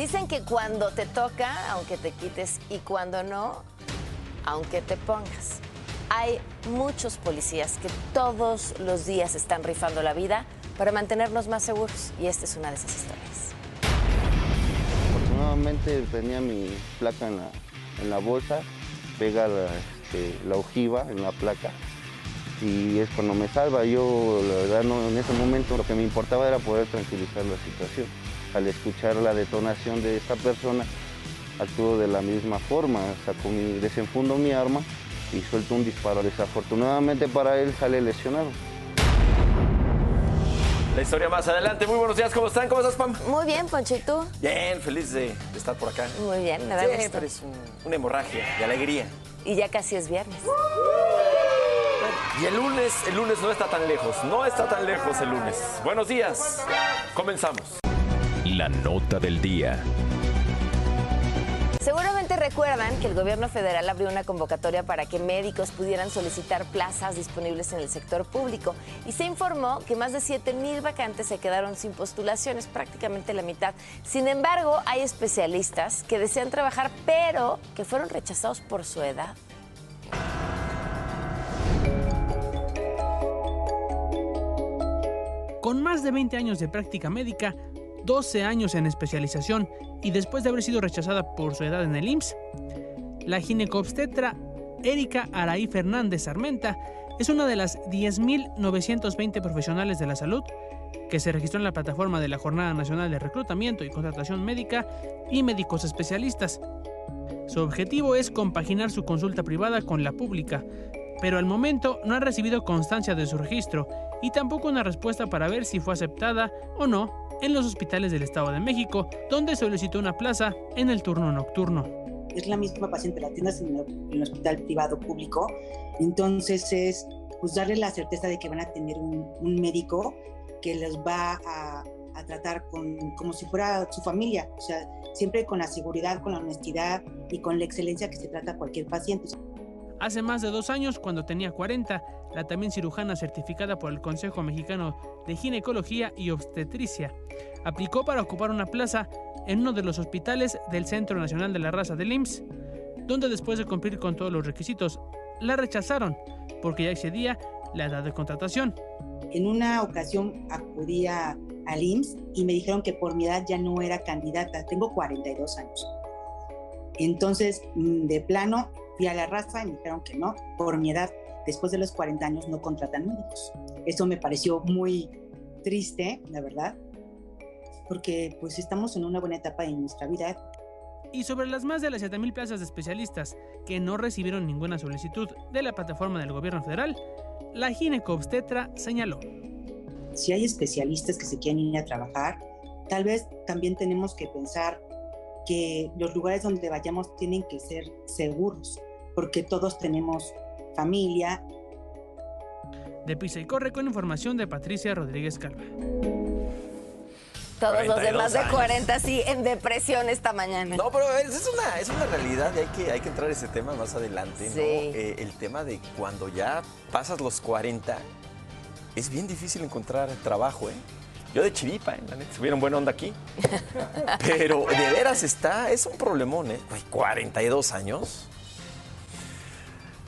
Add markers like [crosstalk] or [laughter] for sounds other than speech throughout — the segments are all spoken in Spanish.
Dicen que cuando te toca, aunque te quites, y cuando no, aunque te pongas. Hay muchos policías que todos los días están rifando la vida para mantenernos más seguros y esta es una de esas historias. Afortunadamente tenía mi placa en la, bolsa, pega la, este, la ojiva en la placa y es cuando me salva. Yo, la verdad, no, en ese momento lo que me importaba era poder tranquilizar la situación. Al escuchar la detonación de esta persona, actúo de la misma forma, saco mi, desenfundo mi arma y suelto un disparo. Desafortunadamente para él sale lesionado. La historia más adelante. Muy buenos días, ¿cómo están? ¿Cómo estás, Pam? Muy bien, Poncho, ¿y tú? Bien, feliz de, de estar por acá. Muy bien, me da gusto. Siempre es un- una hemorragia de alegría. Y ya casi es viernes. Y el lunes, el lunes no está tan lejos, no está tan lejos el lunes. Buenos días, comenzamos. La nota del día. Seguramente recuerdan que el gobierno federal abrió una convocatoria para que médicos pudieran solicitar plazas disponibles en el sector público y se informó que más de 7 mil vacantes se quedaron sin postulaciones, prácticamente la mitad. Sin embargo, hay especialistas que desean trabajar, pero que fueron rechazados por su edad. Con más de 20 años de práctica médica, 12 años en especialización y después de haber sido rechazada por su edad en el IMSS, la ginecobstetra Erika Araí Fernández Armenta es una de las 10.920 profesionales de la salud que se registró en la plataforma de la Jornada Nacional de Reclutamiento y Contratación Médica y Médicos Especialistas. Su objetivo es compaginar su consulta privada con la pública, pero al momento no ha recibido constancia de su registro y tampoco una respuesta para ver si fue aceptada o no en los hospitales del Estado de México, donde solicitó una plaza en el turno nocturno. es la misma paciente, la atiendas en el, hospital privado público, entonces es pues darle la certeza de que van a tener un, médico que los va a, a tratar con, como si fuera su familia, o sea, siempre con la seguridad, con la honestidad y con la excelencia que se trata cualquier paciente. Hace más de dos años, cuando tenía 40, la también cirujana certificada por el Consejo Mexicano de Ginecología y Obstetricia aplicó para ocupar una plaza en uno de los hospitales del Centro Nacional de la Raza del IMSS, donde después de cumplir con todos los requisitos, la rechazaron porque ya excedía la edad de contratación. En una ocasión acudí a- al IMSS y me dijeron que por mi edad ya no era candidata, tengo 42 años. Entonces, mm, de plano, fui a la raza y me dijeron que no, por mi edad, después de los 40 años no contratan médicos. Eso me pareció muy triste, la verdad, porque pues estamos en una buena etapa de nuestra vida. Y sobre las más de las 7.000 plazas de especialistas que no recibieron ninguna solicitud de la plataforma del gobierno federal, la ginecobstetra señaló. Si hay especialistas que se quieren ir a trabajar, tal vez también tenemos que pensar que los lugares donde vayamos tienen que ser seguros, porque todos tenemos familia, De Pisa y Corre con información de Patricia Rodríguez Calva. Todos los 42 demás de años. 40 sí en depresión esta mañana. No, pero es, es una, es una realidad y hay que, hay que entrar a ese tema más adelante, ¿no? Sí. Eh, el tema de cuando ya pasas los 40, es bien difícil encontrar trabajo, ¿eh? Yo de chiripa, ¿eh? La neta, se vieron buena onda aquí. [laughs] Pero de veras está, es un problemón, ¿eh? Güey, 42 años.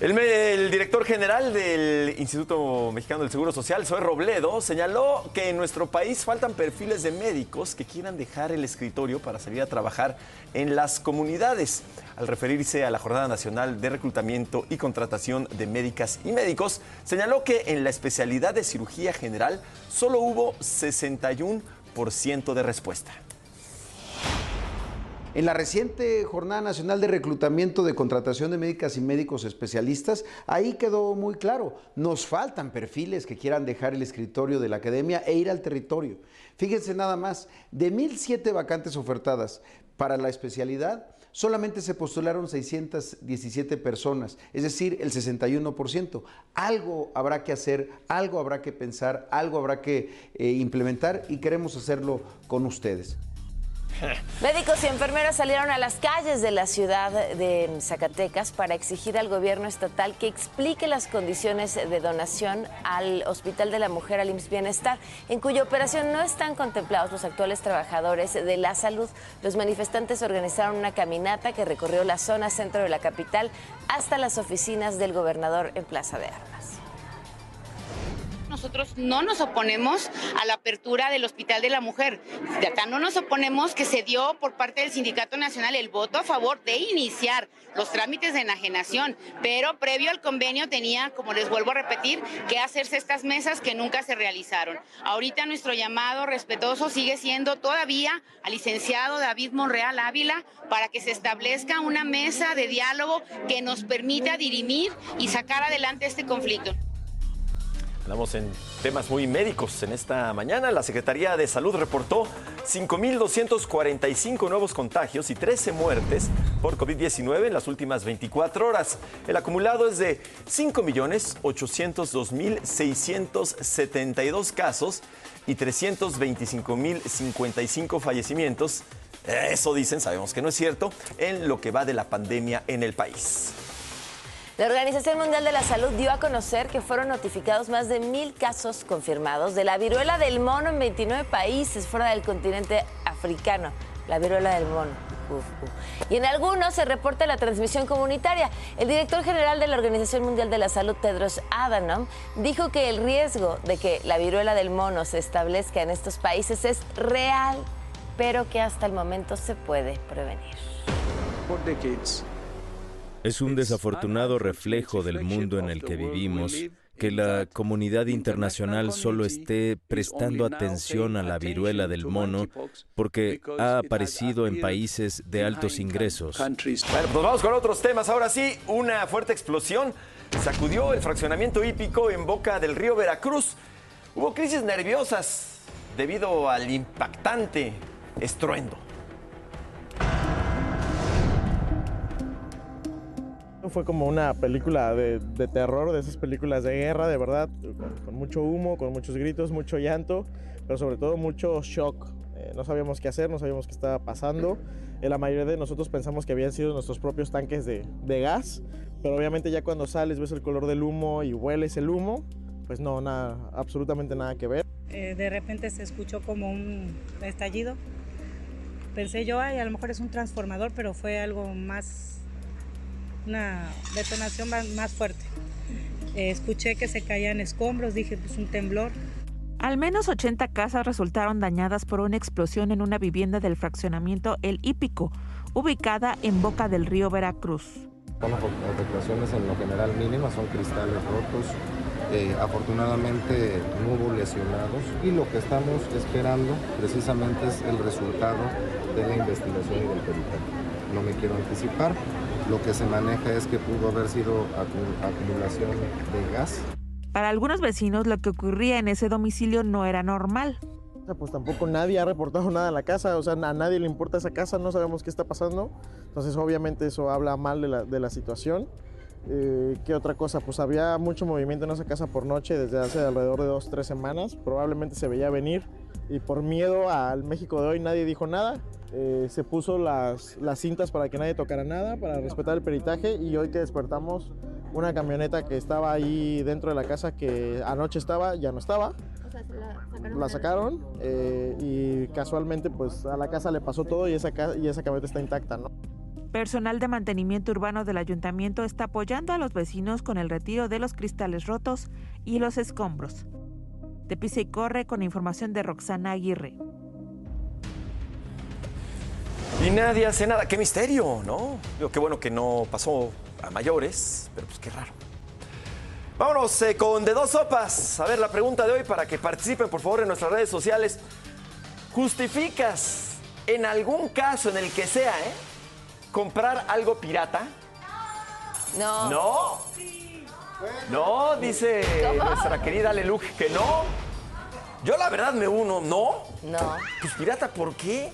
El, director general del Instituto Mexicano del Seguro Social, Zoe Robledo, señaló que en nuestro país faltan perfiles de médicos que quieran dejar el escritorio para salir a trabajar en las comunidades. Al referirse a la Jornada Nacional de Reclutamiento y Contratación de Médicas y Médicos, señaló que en la especialidad de cirugía general solo hubo 61% de respuesta. En la reciente Jornada Nacional de Reclutamiento de Contratación de Médicas y Médicos Especialistas, ahí quedó muy claro, nos faltan perfiles que quieran dejar el escritorio de la academia e ir al territorio. Fíjense nada más, de 1.007 vacantes ofertadas para la especialidad, solamente se postularon 617 personas, es decir, el 61%. Algo habrá que hacer, algo habrá que pensar, algo habrá que eh, implementar y queremos hacerlo con ustedes. Médicos y enfermeras salieron a las calles de la ciudad de Zacatecas para exigir al gobierno estatal que explique las condiciones de donación al Hospital de la Mujer al IMSS Bienestar, en cuya operación no están contemplados los actuales trabajadores de la salud. Los manifestantes organizaron una caminata que recorrió la zona centro de la capital hasta las oficinas del gobernador en Plaza de Armas. Nosotros no nos oponemos a la apertura del Hospital de la Mujer. De acá no nos oponemos que se dio por parte del Sindicato Nacional el voto a favor de iniciar los trámites de enajenación, pero previo al convenio tenía, como les vuelvo a repetir, que hacerse estas mesas que nunca se realizaron. Ahorita nuestro llamado respetuoso sigue siendo todavía al licenciado David Monreal Ávila para que se establezca una mesa de diálogo que nos permita dirimir y sacar adelante este conflicto. Andamos en temas muy médicos en esta mañana. La Secretaría de Salud reportó 5.245 nuevos contagios y 13 muertes por COVID-19 en las últimas 24 horas. El acumulado es de 5.802.672 casos y 325.055 fallecimientos. Eso dicen, sabemos que no es cierto, en lo que va de la pandemia en el país. La Organización Mundial de la Salud dio a conocer que fueron notificados más de mil casos confirmados de la viruela del mono en 29 países fuera del continente africano. La viruela del mono. Y en algunos se reporta la transmisión comunitaria. El director general de la Organización Mundial de la Salud, Tedros Adhanom, dijo que el riesgo de que la viruela del mono se establezca en estos países es real, pero que hasta el momento se puede prevenir. Es un desafortunado reflejo del mundo en el que vivimos que la comunidad internacional solo esté prestando atención a la viruela del mono porque ha aparecido en países de altos ingresos. Bueno, pues vamos con otros temas. Ahora sí, una fuerte explosión sacudió el fraccionamiento hípico en boca del río Veracruz. Hubo crisis nerviosas debido al impactante estruendo. Fue como una película de, terror, de esas películas de guerra, de verdad, con, mucho humo, con muchos gritos, mucho llanto, pero sobre todo mucho shock. Eh, no sabíamos qué hacer, no sabíamos qué estaba pasando. Eh, la mayoría de nosotros pensamos que habían sido nuestros propios tanques de, de gas, pero obviamente ya cuando sales ves el color del humo y hueles el humo, pues no, nada, absolutamente nada que ver. Eh, de repente se escuchó como un estallido. Pensé yo, ay, a lo mejor es un transformador, pero fue algo más, una detonación más, fuerte. Eh, escuché que se caían escombros, dije, pues un temblor. Al menos 80 casas resultaron dañadas por una explosión en una vivienda del fraccionamiento El Hípico, ubicada en boca del río Veracruz. Son afectaciones en lo general mínimas, son cristales rotos. Eh, afortunadamente no hubo lesionados y lo que estamos esperando precisamente es el resultado de la investigación y del peritaje. No me quiero anticipar, lo que se maneja es que pudo haber sido acu- acumulación de gas. Para algunos vecinos lo que ocurría en ese domicilio no era normal. Pues tampoco nadie ha reportado nada a la casa, o sea, a nadie le importa esa casa, no sabemos qué está pasando. Entonces, obviamente, eso habla mal de la, de la situación. Eh, ¿Qué otra cosa? Pues había mucho movimiento en esa casa por noche desde hace alrededor de dos, tres semanas. Probablemente se veía venir y por miedo al México de hoy nadie dijo nada. Eh, se puso las, las cintas para que nadie tocara nada, para respetar el peritaje y hoy que despertamos, una camioneta que estaba ahí dentro de la casa que anoche estaba, ya no estaba. La sacaron eh, y casualmente pues a la casa le pasó todo y esa, y esa camioneta está intacta, ¿no? Personal de mantenimiento urbano del ayuntamiento está apoyando a los vecinos con el retiro de los cristales rotos y los escombros. De Pisa y Corre con información de Roxana Aguirre. Y nadie hace nada. Qué misterio, ¿no? Digo, qué bueno que no pasó a mayores, pero pues qué raro. Vámonos eh, con de dos sopas. A ver, la pregunta de hoy para que participen, por favor, en nuestras redes sociales. ¿Justificas en algún caso, en el que sea, eh, comprar algo pirata? No. No. No, dice ¿Cómo? nuestra querida Leluc que no. Yo la verdad me uno, no. No. Pues pirata, ¿por qué?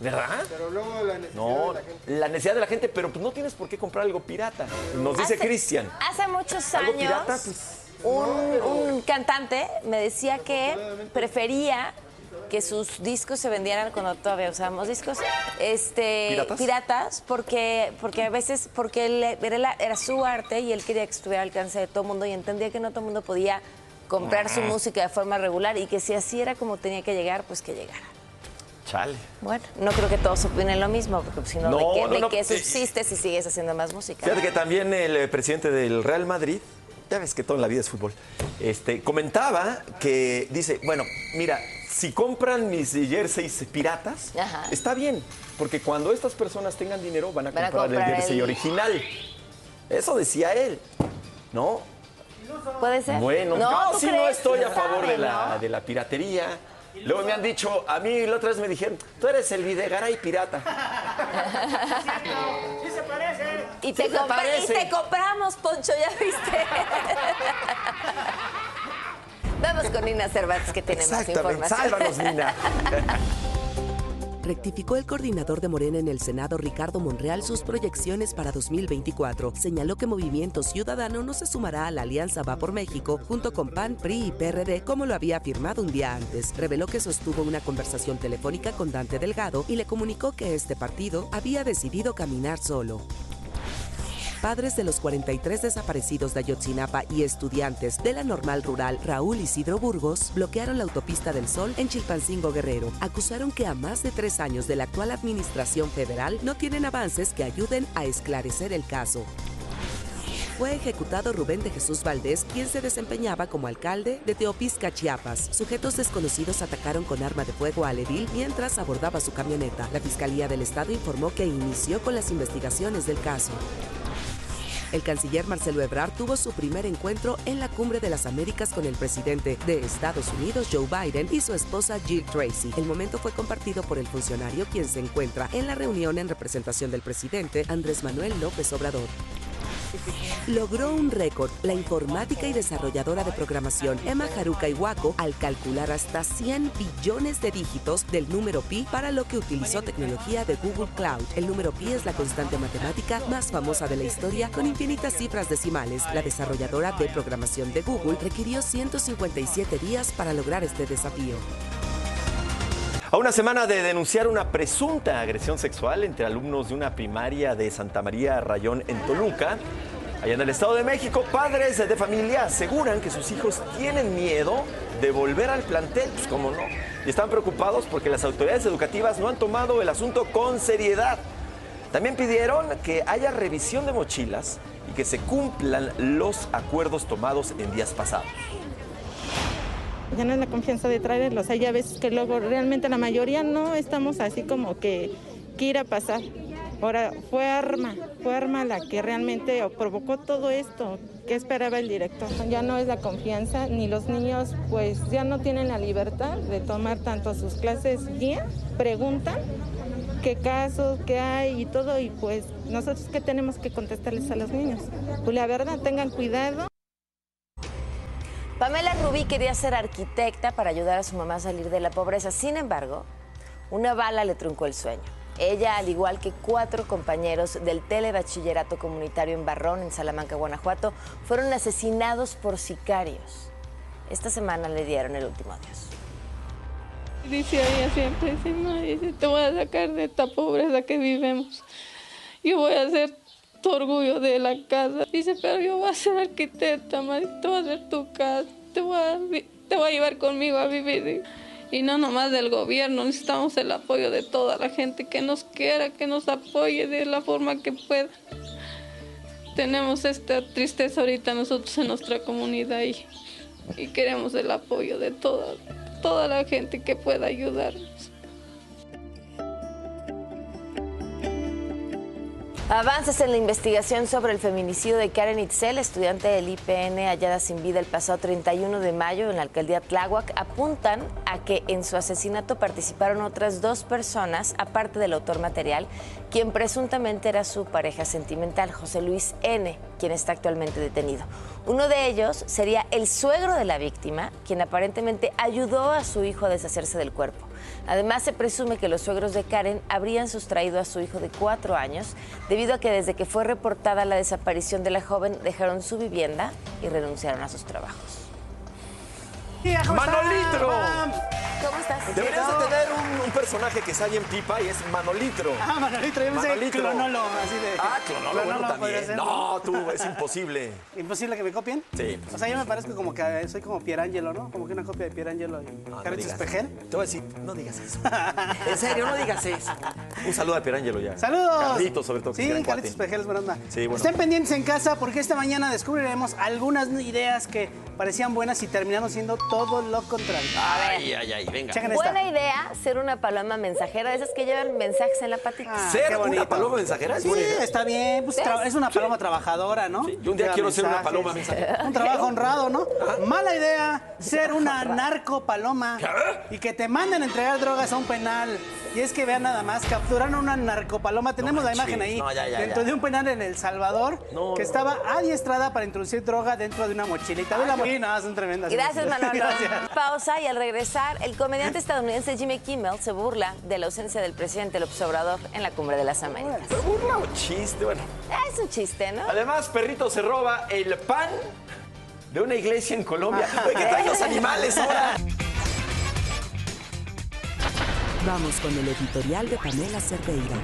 ¿Verdad? Pero luego la necesidad No, de la gente. la necesidad de la gente, pero pues no tienes por qué comprar algo pirata. Nos dice Cristian. Hace muchos ¿Algo años, pirata? Pues, un, un cantante me decía que prefería que sus discos se vendieran cuando todavía usábamos discos, este, ¿Piratas? piratas, porque, porque a veces, porque él era, su arte y él quería que estuviera al alcance de todo el mundo y entendía que no todo el mundo podía comprar su música de forma regular y que si así era como tenía que llegar, pues que llegara. Chale. Bueno, no creo que todos opinen lo mismo, porque si no, ¿de qué, no, de qué eh, subsistes si sigues haciendo más música? Fíjate que también el eh, presidente del Real Madrid, ya ves que todo en la vida es fútbol, este, comentaba que dice, bueno, mira, si compran mis jerseys piratas, Ajá. está bien, porque cuando estas personas tengan dinero van a Van a comprar, el jersey el- original. Eso decía él, ¿no? ¿Puede ser? Bueno, no, yo ¿tú sí no estoy a ¿Quién favor sabe, de la, no? de la piratería. Luego me han dicho, a mí la otra vez me dijeron, tú eres el Videgaray pirata. [laughs] Y te, Sí se y te compramos, Poncho, ¿ya viste? [laughs] Vamos con Nina Cervantes, que tiene más información. sálvanos, Nina. Rectificó el coordinador de Morena en el Senado, Ricardo Monreal, sus proyecciones para 2024. Señaló que Movimiento Ciudadano no se sumará a la Alianza Va por México junto con PAN, PRI y PRD como lo había afirmado un día antes. Reveló que sostuvo una conversación telefónica con Dante Delgado y le comunicó que este partido había decidido caminar solo. Padres de los 43 desaparecidos de Ayotzinapa y estudiantes de la normal rural Raúl Isidro Burgos bloquearon la autopista del Sol en Chilpancingo Guerrero. Acusaron que a más de tres años de la actual administración federal no tienen avances que ayuden a esclarecer el caso. Fue ejecutado Rubén de Jesús Valdés, quien se desempeñaba como alcalde de Teopisca, Chiapas. Sujetos desconocidos atacaron con arma de fuego al edil mientras abordaba su camioneta. La Fiscalía del Estado informó que inició con las investigaciones del caso. El canciller Marcelo Ebrard tuvo su primer encuentro en la Cumbre de las Américas con el presidente de Estados Unidos, Joe Biden, y su esposa Jill Tracy. El momento fue compartido por el funcionario quien se encuentra en la reunión en representación del presidente Andrés Manuel López Obrador. Logró un récord la informática y desarrolladora de programación Emma Haruka Iwako al calcular hasta 100 billones de dígitos del número pi para lo que utilizó tecnología de Google Cloud. El número pi es la constante matemática más famosa de la historia con infinitas cifras decimales. La desarrolladora de programación de Google requirió 157 días para lograr este desafío. A una semana de denunciar una presunta agresión sexual entre alumnos de una primaria de Santa María Rayón en Toluca, allá en el Estado de México, padres de familia aseguran que sus hijos tienen miedo de volver al plantel, pues cómo no, y están preocupados porque las autoridades educativas no han tomado el asunto con seriedad. También pidieron que haya revisión de mochilas y que se cumplan los acuerdos tomados en días pasados. Ya no es la confianza de traerlos. Hay ya veces que luego realmente la mayoría no estamos así como que, que ir a pasar. Ahora fue arma, fue arma la que realmente provocó todo esto. ¿Qué esperaba el director? Ya no es la confianza, ni los niños pues ya no tienen la libertad de tomar tanto sus clases bien, preguntan qué casos, qué hay y todo, y pues nosotros qué tenemos que contestarles a los niños. Pues la verdad, tengan cuidado. Pamela Rubí quería ser arquitecta para ayudar a su mamá a salir de la pobreza. Sin embargo, una bala le truncó el sueño. Ella, al igual que cuatro compañeros del telebachillerato comunitario en Barrón, en Salamanca, Guanajuato, fueron asesinados por sicarios. Esta semana le dieron el último adiós. Dice ella siempre, dice, "Ma, dice, te voy a sacar de esta pobreza que vivimos. Yo voy a ser orgullo de la casa. Dice, pero yo voy a ser arquitecta, ma, te voy a hacer tu casa, te voy a, vi- te voy a llevar conmigo a vivir. Y no nomás del gobierno, necesitamos el apoyo de toda la gente que nos quiera, que nos apoye de la forma que pueda. Tenemos esta tristeza ahorita nosotros en nuestra comunidad y, y queremos el apoyo de toda, toda la gente que pueda ayudarnos. Avances en la investigación sobre el feminicidio de Karen Itzel, estudiante del IPN hallada sin vida el pasado 31 de mayo en la alcaldía Tláhuac, apuntan a que en su asesinato participaron otras dos personas, aparte del autor material, quien presuntamente era su pareja sentimental, José Luis N., quien está actualmente detenido. Uno de ellos sería el suegro de la víctima, quien aparentemente ayudó a su hijo a deshacerse del cuerpo. Además, se presume que los suegros de Karen habrían sustraído a su hijo de cuatro años debido a que desde que fue reportada la desaparición de la joven dejaron su vivienda y renunciaron a sus trabajos. ¡Manolitro! ¿Cómo estás? Deberías de tener un, un personaje que sale en pipa y es Manolitro. Ah, Manolitro, yo pensé Manolitro. clonolo, así de. Ah, clonolo, bueno, también. ser, No, tú, es imposible. [laughs] ¿Imposible que me copien? Sí. O sea, yo me parezco como que soy como Pierangelo, ¿no? Como que una copia de Pierangelo y no Carlitos digas. Espejel. Te voy a decir, no digas eso. [laughs] En serio, no digas eso. Un saludo a Pierangelo ya. ¡Saludos! Carlitos, sobre todo. Sí, Carlitos. Espejel es buena onda. Sí, bueno. Estén pendientes en casa porque esta mañana descubriremos algunas ideas que parecían buenas y terminaron siendo todo lo contrario. Ay, ay, ay, venga. Buena idea ser una paloma mensajera, de esas que llevan mensajes en la patita. Ah, ¿Ser una paloma mensajera? Es Sí, está bien. Pues, es una paloma trabajadora, ¿no? yo un día Lleva quiero ser una paloma mensajera. [laughs] Un trabajo honrado, ¿no? Mala idea ser una narco paloma y que te manden a entregar drogas a un penal. Y es que vean nada más, capturaron a una narcopaloma. Tenemos la imagen ahí No, ya, ya, dentro ya. de un penal en El Salvador No, que no. estaba adiestrada para introducir droga dentro de una mochilita. Ve la mo- Sí, no, son tremendas. Gracias, Manolo. [laughs] Gracias. Pausa y al regresar, el comediante estadounidense Jimmy Kimmel se burla de la ausencia del presidente López Obrador en la Cumbre de las Américas. Pero burla o chiste, bueno. Es un chiste, ¿no? Además, perrito se roba el pan de una iglesia en Colombia. ¿qué traen los animales ahora? [laughs] Vamos con el editorial de Pamela Cerdeira.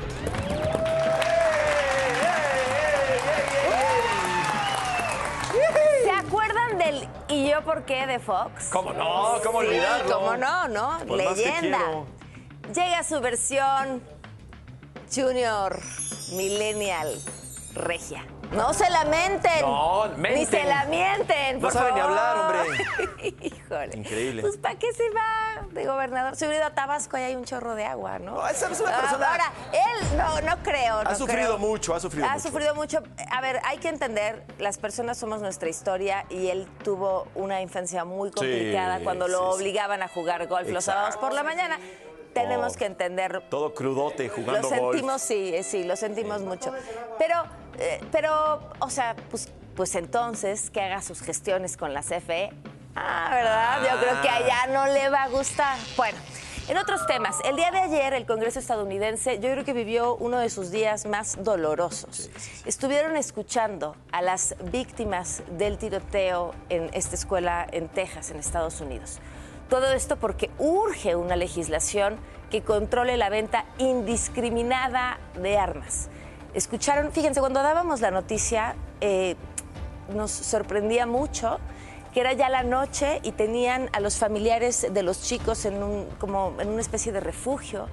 ¿Se acuerdan del ¿Y yo por qué de Fox? ¿Cómo no? ¿Cómo Sí, olvidarlo? ¿Cómo no, no? Leyenda. Llega su versión Junior Millennial Regia. No se lamenten. No, Ni menten. se la mienten. No por sabe ni hablar, hombre. [laughs] Híjole. Increíble. Pues ¿para qué se va de gobernador? Se hubiera ido a Tabasco y hay un chorro de agua, ¿no? No, esa es una Ah, persona- Ahora, él no, no creo. Ha sufrido creo. mucho, ha sufrido Ha mucho. sufrido mucho. A ver, hay que entender, las personas somos nuestra historia y él tuvo una infancia muy complicada Sí, cuando lo sí, sí. obligaban a jugar golf los sábados por la mañana. Tenemos Oh. que entender Todo crudote jugando lo golf. sentimos, sí, eh, sí, lo sentimos mucho. Pero, eh, pero, o sea, pues, pues entonces que haga sus gestiones con la CFE. Ah, ¿verdad? Yo creo que allá no le va a gustar. Bueno. En otros temas, el día de ayer el Congreso estadounidense yo creo que vivió uno de sus días más dolorosos. Estuvieron escuchando a las víctimas del tiroteo en esta escuela en Texas, en Estados Unidos. Todo esto porque urge una legislación que controle la venta indiscriminada de armas. Escucharon, fíjense, cuando dábamos la noticia, eh, nos sorprendía mucho que era ya la noche y tenían a los familiares de los chicos como en una especie de refugio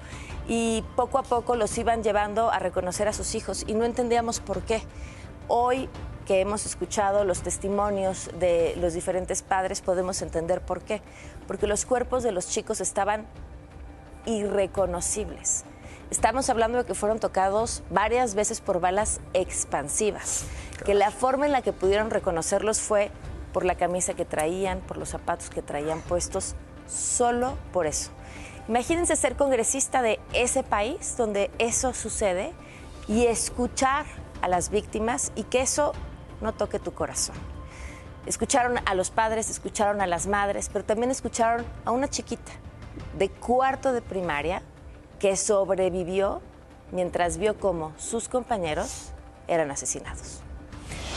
y poco a poco los iban llevando a reconocer a sus hijos y no entendíamos por qué. Hoy que hemos escuchado los testimonios de los diferentes padres podemos entender por qué. Porque los cuerpos de los chicos estaban irreconocibles. Estamos hablando de que fueron tocados varias veces por balas expansivas, que la forma en la que pudieron reconocerlos fue por la camisa que traían, por los zapatos que traían puestos, solo por eso. Imagínense ser congresista de ese país donde eso sucede y escuchar a las víctimas y que eso no toque tu corazón. Escucharon a los padres, escucharon a las madres, pero también escucharon a una chiquita de cuarto de primaria que sobrevivió mientras vio cómo sus compañeros eran asesinados.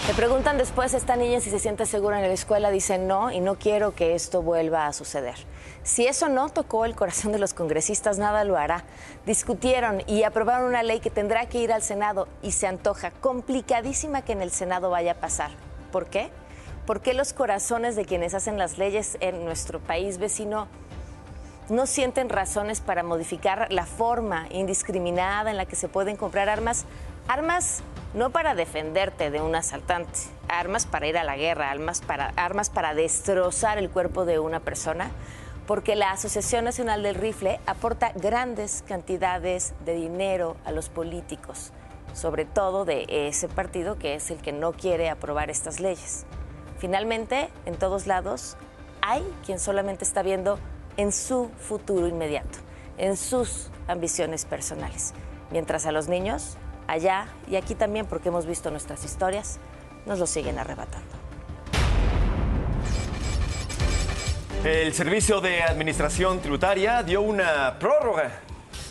Le preguntan después a esta niña si se siente segura en la escuela, dice no y no quiero que esto vuelva a suceder. Si eso no tocó el corazón de los congresistas, nada lo hará. Discutieron y aprobaron una ley que tendrá que ir al Senado y se antoja complicadísima que en el Senado vaya a pasar. ¿Por qué? Porque los corazones de quienes hacen las leyes en nuestro país vecino no sienten razones para modificar la forma indiscriminada en la que se pueden comprar armas. Armas no para defenderte de un asaltante, armas para ir a la guerra, armas para destrozar el cuerpo de una persona, porque la Asociación Nacional del Rifle aporta grandes cantidades de dinero a los políticos, sobre todo de ese partido que es el que no quiere aprobar estas leyes. Finalmente, en todos lados, hay quien solamente está viendo en su futuro inmediato, en sus ambiciones personales. Mientras a los niños, allá y aquí también, porque hemos visto nuestras historias, nos lo siguen arrebatando. El Servicio de Administración Tributaria dio una prórroga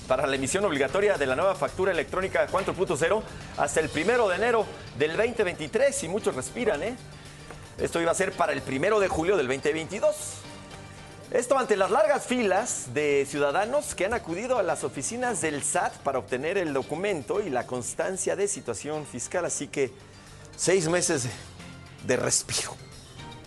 para la emisión obligatoria de la nueva factura electrónica 4.0 hasta el primero de enero del 2023 y muchos respiran, ¿eh? Esto iba a ser para el primero de julio del 2022. Esto ante las largas filas de ciudadanos que han acudido a las oficinas del SAT para obtener el documento y la constancia de situación fiscal. Así que seis meses de, respiro.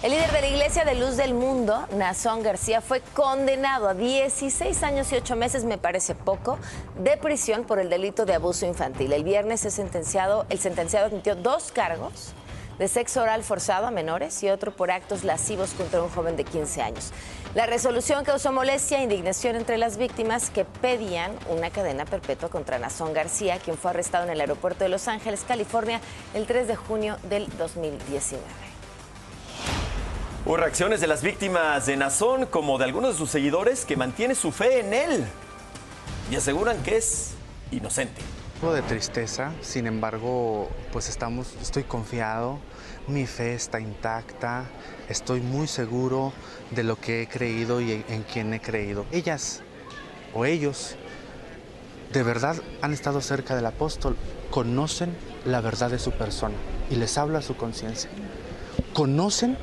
El líder de la Iglesia de Luz del Mundo, Nazón García, fue condenado a 16 años y 8 meses, me parece poco, de prisión por el delito de abuso infantil. El viernes es sentenciado, el sentenciado admitió dos cargos de sexo oral forzado a menores y otro por actos lascivos contra un joven de 15 años. La resolución causó molestia e indignación entre las víctimas que pedían una cadena perpetua contra Nazón García, quien fue arrestado en el aeropuerto de Los Ángeles, California, el 3 de junio del 2019. Hubo reacciones de las víctimas de Nazón como de algunos de sus seguidores que mantienen su fe en él y aseguran que es inocente. Algo de tristeza, sin embargo, pues estamos, estoy confiado, mi fe está intacta, estoy muy seguro de lo que he creído y en, quién he creído. Ellas o ellos de verdad han estado cerca del apóstol, conocen la verdad de su persona y les habla su conciencia. Conocen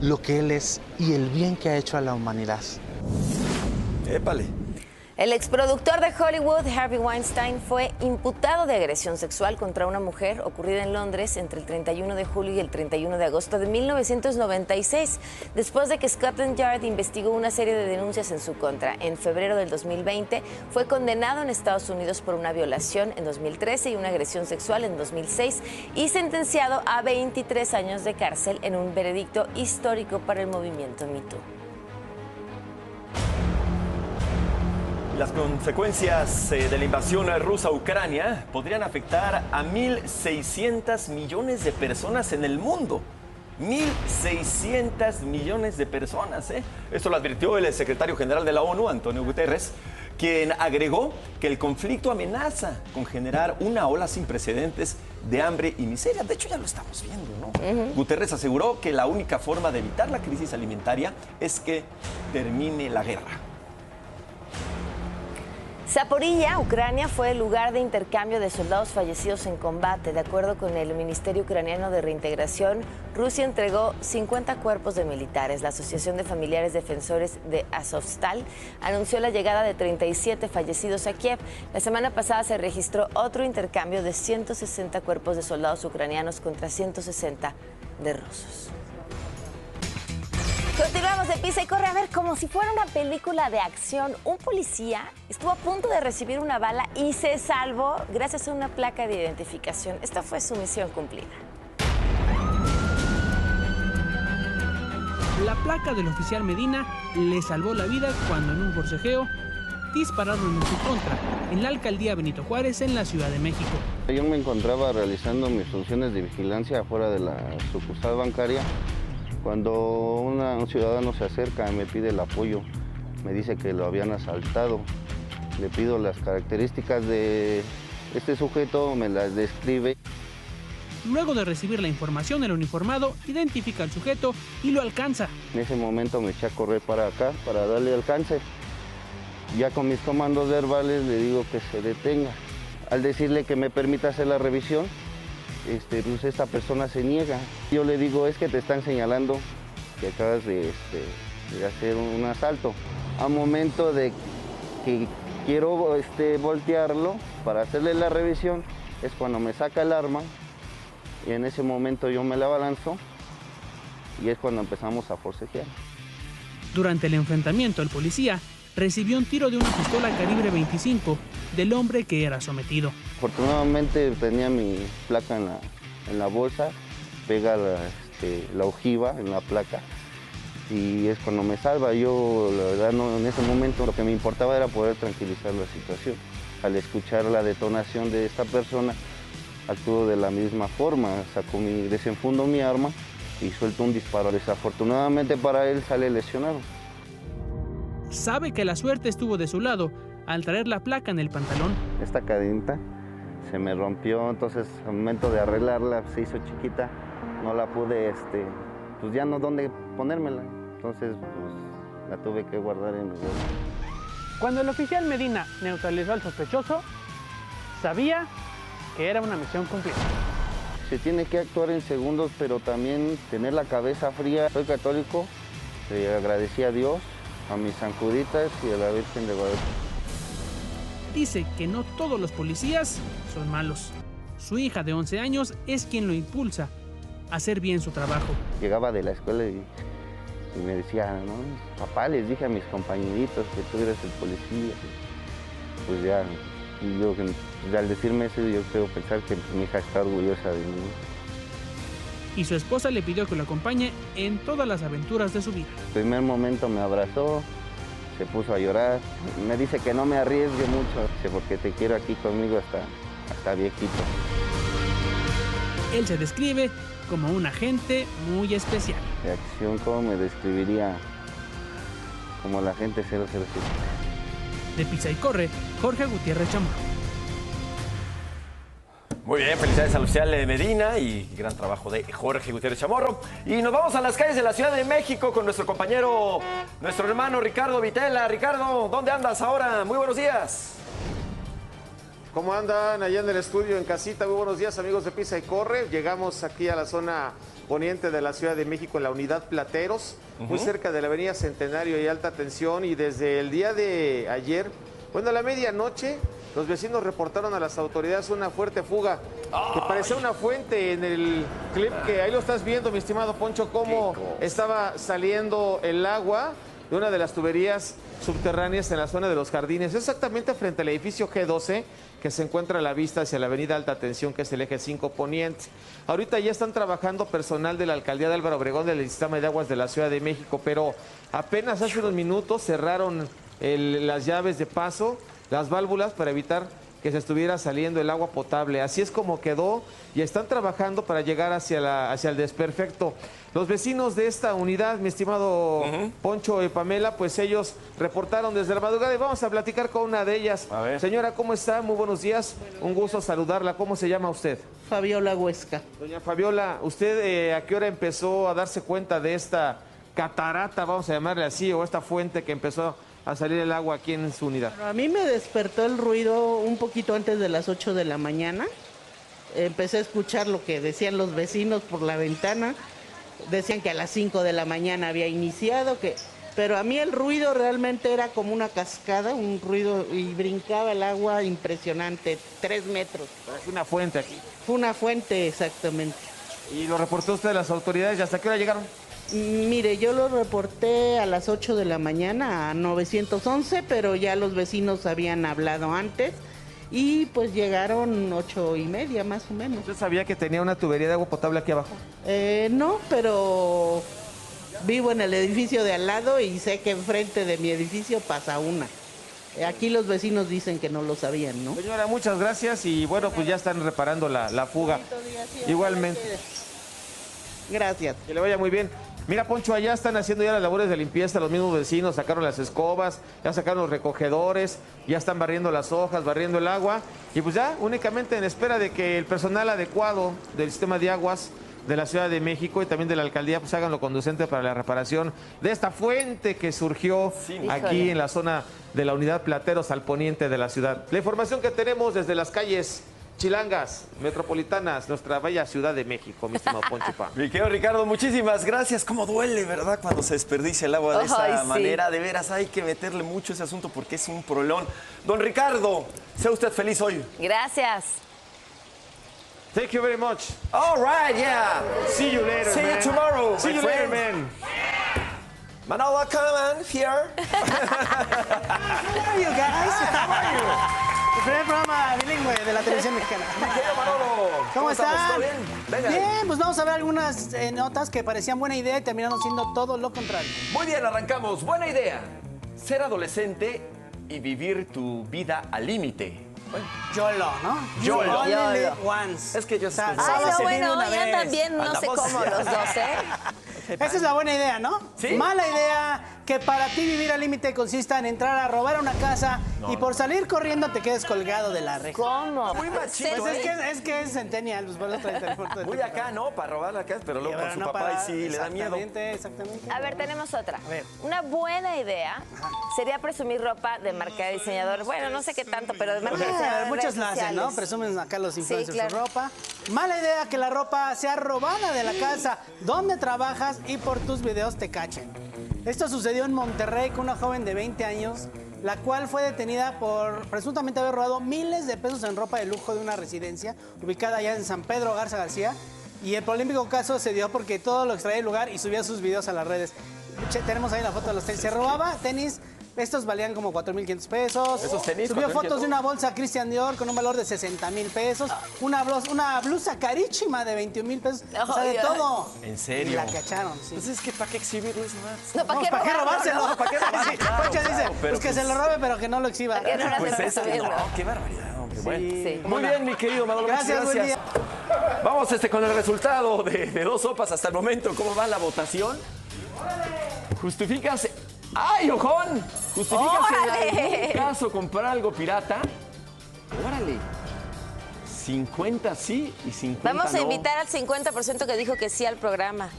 lo que él es y el bien que ha hecho a la humanidad. Épale. El exproductor de Hollywood, Harvey Weinstein, fue imputado de agresión sexual contra una mujer ocurrida en Londres entre el 31 de julio y el 31 de agosto de 1996, después de que Scotland Yard investigó una serie de denuncias en su contra. En febrero del 2020 fue condenado en Estados Unidos por una violación en 2013 y una agresión sexual en 2006 y sentenciado a 23 años de cárcel en un veredicto histórico para el movimiento Me Las consecuencias eh, de la invasión rusa a Ucrania podrían afectar a 1.600 millones de personas en el mundo. 1.600 millones de personas. ¿eh? Esto lo advirtió el secretario general de la ONU, Antonio Guterres, quien agregó que el conflicto amenaza con generar una ola sin precedentes de hambre y miseria. De hecho, ya lo estamos viendo, ¿no? Guterres aseguró que la única forma de evitar la crisis alimentaria es que termine la guerra. Zaporilla, Ucrania, fue el lugar de intercambio de soldados fallecidos en combate. De acuerdo con el Ministerio Ucraniano de Reintegración, Rusia entregó 50 cuerpos de militares. La Asociación de Familiares Defensores de Azovstal anunció la llegada de 37 fallecidos a Kiev. La semana pasada se registró otro intercambio de 160 cuerpos de soldados ucranianos contra 160 de rusos. Continuamos de pisa y corre a ver como si fuera una película de acción. Un policía estuvo a punto de recibir una bala y se salvó gracias a una placa de identificación. Esta fue su misión cumplida. La placa del oficial Medina le salvó la vida cuando en un forcejeo dispararon en su contra en la alcaldía Benito Juárez en la Ciudad de México. Yo me encontraba realizando mis funciones de vigilancia afuera de la sucursal bancaria cuando una- un ciudadano se acerca y me pide el apoyo, me dice que lo habían asaltado. Le pido las características de este sujeto, me las describe. Luego de recibir la información, el uniformado identifica al sujeto y lo alcanza. En ese momento me eché a correr para acá para darle alcance. Ya con mis comandos verbales le digo que se detenga. Al decirle que me permita hacer la revisión, este, pues esta persona se niega. Yo le digo, es que te están señalando que acabas de, este, hacer un asalto. A momento de que quiero este, voltearlo para hacerle la revisión, es cuando me saca el arma y en ese momento yo me la balanzo y es cuando empezamos a forcejear. Durante el enfrentamiento, el policía recibió un tiro de una pistola calibre 25 del hombre que era sometido. Afortunadamente tenía mi placa en la, en la bolsa, pega la, este, la ojiva en la placa y es cuando me salva. Yo la verdad no, en ese momento lo que me importaba era poder tranquilizar la situación. Al escuchar la detonación de esta persona, actúo de la misma forma, saco mi, desenfundo mi arma y suelto un disparo. Desafortunadamente para él sale lesionado. Sabe que la suerte estuvo de su lado al traer la placa en el pantalón. Esta cadenita se me rompió, entonces al momento de arreglarla se hizo chiquita, no la pude, este, pues ya no dónde ponérmela, entonces pues la tuve que guardar en mi bolsa. Cuando el oficial Medina neutralizó al sospechoso, sabía que era una misión cumplida. Se tiene que actuar en segundos, pero también tener la cabeza fría. Soy católico, le agradecí a Dios a mis Sanjuditas y a la Virgen de Guadalupe. Dice que no todos los policías son malos. Su hija de 11 años es quien lo impulsa a hacer bien su trabajo. Llegaba de la escuela y, y me decía, ¿no? Papá, les dije a mis compañeritos que tú eres el policía. Pues ya, yo, al decirme eso, yo creo pensar que mi hija está orgullosa de mí. Y su esposa le pidió que lo acompañe en todas las aventuras de su vida. El primer momento me abrazó, se puso a llorar. Me dice que no me arriesgue mucho, porque te quiero aquí conmigo hasta, hasta viejito. Él se describe como un agente muy especial. De acción, ¿cómo me describiría? Como la gente 007. De Pizza y Corre, Jorge Gutiérrez Chamorro. Muy bien, felicidades al oficial Medina y gran trabajo de Jorge Gutiérrez Chamorro. Y nos vamos a las calles de la Ciudad de México con nuestro compañero, nuestro hermano Ricardo Vitela. Ricardo, ¿dónde andas ahora? Muy buenos días. ¿Cómo andan allá en el estudio, en casita? Muy buenos días, amigos de Pisa y Corre. Llegamos aquí a la zona poniente de la Ciudad de México, en la unidad Plateros, muy cerca de la avenida Centenario y Alta Tensión. Y desde el día de ayer, bueno, a la medianoche, los vecinos reportaron a las autoridades una fuerte fuga que parecía una fuente en el clip que ahí lo estás viendo, mi estimado Poncho, cómo estaba saliendo el agua de una de las tuberías subterráneas en la zona de los jardines, exactamente frente al edificio G12 que se encuentra a la vista hacia la avenida Alta Tensión, que es el eje 5 Poniente. Ahorita ya están trabajando personal de la alcaldía de Álvaro Obregón del sistema de aguas de la Ciudad de México, pero apenas hace unos minutos cerraron el- las llaves de paso, las válvulas para evitar que se estuviera saliendo el agua potable. Así es como quedó y están trabajando para llegar hacia, la, hacia el desperfecto. Los vecinos de esta unidad, mi estimado Poncho y Pamela, pues ellos reportaron desde la madrugada y vamos a platicar con una de ellas. Señora, ¿cómo está? Muy buenos días. Un gusto saludarla. ¿Cómo se llama usted? Fabiola Huesca. Doña Fabiola, ¿usted eh, a qué hora empezó a darse cuenta de esta catarata, vamos a llamarle así, o esta fuente que empezó a salir el agua aquí en su unidad? A mí me despertó el ruido un poquito antes de las 8 de la mañana. Empecé a escuchar lo que decían los vecinos por la ventana. Decían que a las 5 de la mañana había iniciado, que pero a mí el ruido realmente era como una cascada, un ruido y brincaba el agua impresionante, tres metros. Es una fuente aquí. Fue una fuente exactamente. ¿Y lo reportó usted a las autoridades? ¿Y hasta qué hora llegaron? Mire, yo lo reporté a las 8 de la mañana a 911, pero ya los vecinos habían hablado antes y pues llegaron ocho y media más o menos. ¿Usted sabía que tenía una tubería de agua potable aquí abajo? Eh, no, pero vivo en el edificio de al lado y sé que enfrente de mi edificio pasa una. Eh, Aquí los vecinos dicen que no lo sabían, ¿no? Señora, muchas gracias y bueno, pues ya están reparando la, la fuga. Igualmente. Gracias. Que le vaya muy bien. Mira, Poncho, allá están haciendo ya las labores de limpieza, los mismos vecinos sacaron las escobas, ya sacaron los recogedores, ya están barriendo las hojas, barriendo el agua, y pues ya únicamente en espera de que el personal adecuado del sistema de aguas de la Ciudad de México y también de la alcaldía pues hagan lo conducente para la reparación de esta fuente que surgió aquí Híjole. en la zona de la unidad Plateros al poniente de la ciudad. La información que tenemos desde las calles chilangas, metropolitanas, nuestra bella Ciudad de México, mi estimado Poncho Pam. [laughs] Mi querido Ricardo, muchísimas gracias. Cómo duele, ¿verdad? Cuando se desperdicia el agua de esa Ay, sí. manera. De veras, hay que meterle mucho ese asunto porque es un prolón. Don Ricardo, sea usted feliz hoy. Gracias. Thank you very much. All right, yeah. See you later, See man. you tomorrow. See my you later, friend. man. Manolo, come on, here. [laughs] How are you guys? How are you? El primer programa bilingüe de la televisión mexicana. [laughs] ¿Cómo, ¿Cómo estamos? están? ¿Todo bien? Venga. Bien, pues vamos a ver algunas eh, notas que parecían buena idea y terminaron siendo todo lo contrario. Muy bien, arrancamos. Buena idea. Ser adolescente y vivir tu vida al límite. Bueno, YOLO, ¿no? You YOLO. only YOLO. once. Es que yo Ay, no, bueno, andan bien, no sé cómo los dos, ¿eh? [laughs] Esa es la buena idea, ¿no? ¿Sí? Mala idea que para ti vivir al límite consista en entrar a robar a una casa y por salir corriendo te quedes colgado de la reja. ¿Cómo? Muy machito, Pues es ¿eh? que es, que es pues eso trae teléfono de Muy acá, ¿no? Para robar la casa, pero luego con su no papá para- y sí, le da miedo. Exactamente, exactamente. A ver, tenemos otra. ver. Una buena idea sería presumir ropa de marca de diseñador. Bueno, no sé qué tanto, pero de marca de diseñador. redes la hacen, ¿no? Presumen acá los influencers claro. su ropa. Mala idea que la ropa sea robada de la casa donde trabajas y por tus videos te cachen. Esto sucedió en Monterrey con una joven de 20 años, la cual fue detenida por presuntamente haber robado miles de pesos en ropa de lujo de una residencia ubicada allá en San Pedro Garza García. Y el polémico caso se dio porque todo lo extraía del lugar y subía sus videos a las redes. Tenemos ahí la foto de los tenis. Se robaba tenis. Estos valían como 4.500 pesos. ¿Esos tenis, Subió 4.500? fotos de una bolsa Christian Dior con un valor de 60 mil pesos. Una blusa, una blusa carísima de 21 mil pesos. O sea, de todo. ¿En serio? Y la cacharon, sí. Pues es que ¿para qué exhibirlo eso más? No, ¿para qué ¿Para qué robárselo? ¿Para qué robárselo? Poncho dice, pues que se pues- lo robe, pero que no lo exhiba. ¿Para qué Pues no, qué barbaridad, hombre. Bueno. Sí. Muy bien, mi querido Manolo. Gracias, buen gracias. Vamos este, con el resultado de, de dos sopas hasta el momento. ¿Cómo va la votación? Justifícase. ¡Ay, ojón! Justifícase en algún caso comprar algo pirata. Órale. 50 sí y 50 Vamos a invitar al 50% que dijo que sí al programa.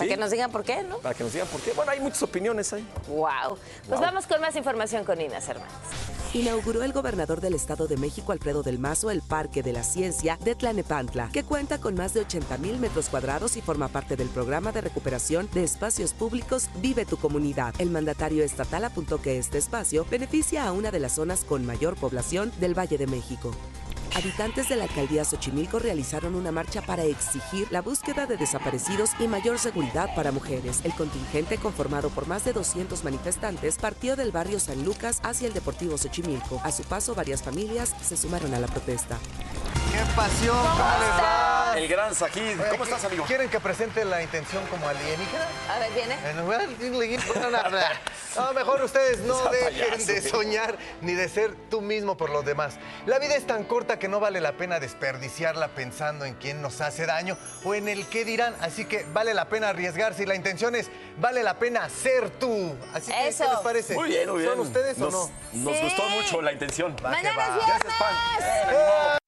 Para ¿Sí? que nos digan por qué, ¿no? Para que nos digan por qué. Bueno, hay muchas opiniones ahí. Wow. Pues Wow. vamos con más información con Inés Hernández. Inauguró el gobernador del Estado de México, Alfredo del Mazo, el Parque de la Ciencia de Tlanepantla, que cuenta con más de 80 mil metros cuadrados y forma parte del programa de recuperación de espacios públicos Vive tu Comunidad. El mandatario estatal apuntó que este espacio beneficia a una de las zonas con mayor población del Valle de México. Habitantes de la alcaldía Xochimilco realizaron una marcha para exigir la búsqueda de desaparecidos y mayor seguridad para mujeres. El contingente, conformado por más de 200 manifestantes, partió del barrio San Lucas hacia el Deportivo Xochimilco. A su paso, varias familias se sumaron a la protesta. ¡Qué pasión! ¿Cómo les va? El gran Sajid. ¿Cómo estás, amigo? ¿Quieren que presente la intención como alienígena? A ver, viene. De- No, mejor ustedes no dejen de soñar ni de ser tú mismo por los demás. La vida es tan corta que no vale la pena desperdiciarla pensando en quién nos hace daño o en el qué dirán. Así que vale la pena arriesgarse y la intención es, vale la pena ser tú. Así que, Eso. ¿qué les parece? Muy bien, muy bien. ¿Son ustedes nos, o no? Nos Sí. gustó mucho la intención. Va Mañana va. es viernes. Gracias, Pan. Eh,